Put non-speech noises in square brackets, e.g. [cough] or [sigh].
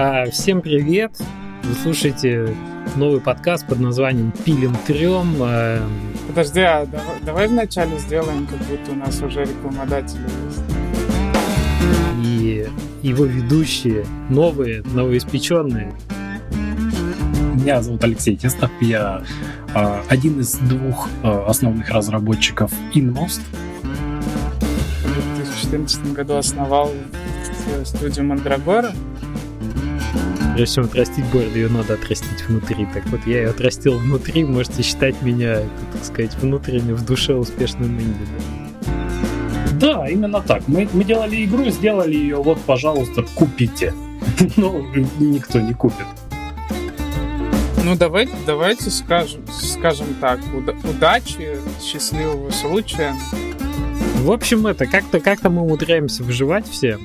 А, всем привет! Вы слушаете новый подкаст под названием «Пилим трем». А, Подожди, а давай, давай вначале сделаем, как будто у нас уже рекламодатели есть. И его ведущие новые, новоиспеченные. Меня зовут Алексей Тестов, я э, один из двух э, основных разработчиков Inmost. В 2014 году основал студию Мандрагора. Прежде чем отрастить бороду, ее надо отрастить внутри. Так вот, я ее отрастил внутри, можете считать меня, так сказать, внутренне, в душе успешным инди. Да, именно так. Мы, мы делали игру, сделали ее, вот, пожалуйста, купите. [laughs] Но никто не купит. Ну, давайте, давайте скажем, скажем так, уда- удачи, счастливого случая. В общем, это как-то как-то мы умудряемся выживать все.